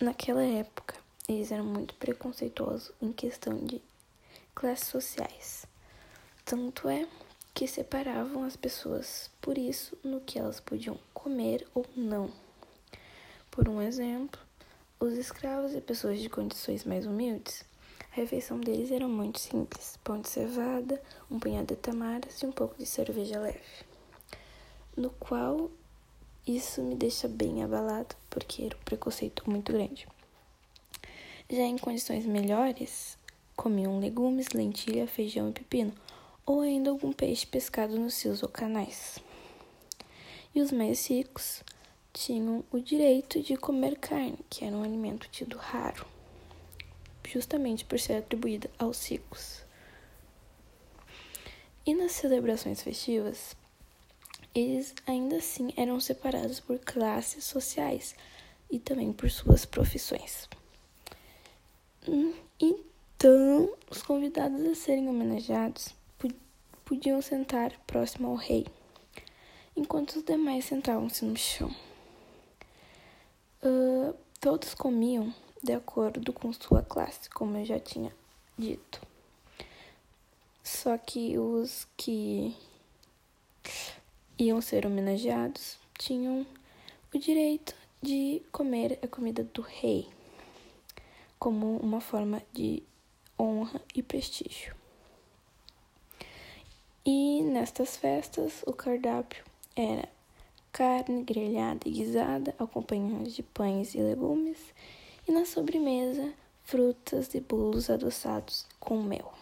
naquela época eles eram muito preconceituosos em questão de classes sociais. Tanto é que separavam as pessoas por isso no que elas podiam comer ou não. Por um exemplo, os escravos e pessoas de condições mais humildes, a refeição deles era muito simples: pão de cevada, um punhado de tamaras e um pouco de cerveja leve. No qual isso me deixa bem abalado, porque era um preconceito muito grande. Já em condições melhores, comiam legumes, lentilha, feijão e pepino, ou ainda algum peixe pescado nos rios ou canais. E os mais ricos tinham o direito de comer carne, que era um alimento tido raro, justamente por ser atribuída aos ricos. E nas celebrações festivas, eles ainda assim eram separados por classes sociais e também por suas profissões. Hum, então, os convidados a serem homenageados podiam sentar próximo ao rei, enquanto os demais sentavam-se no chão. Uh, todos comiam de acordo com sua classe, como eu já tinha dito. Só que os que iam ser homenageados tinham o direito de comer a comida do rei, como uma forma de honra e prestígio. E nestas festas, o cardápio era carne grelhada e guisada, acompanhada de pães e legumes, e na sobremesa, frutas e bolos adoçados com mel.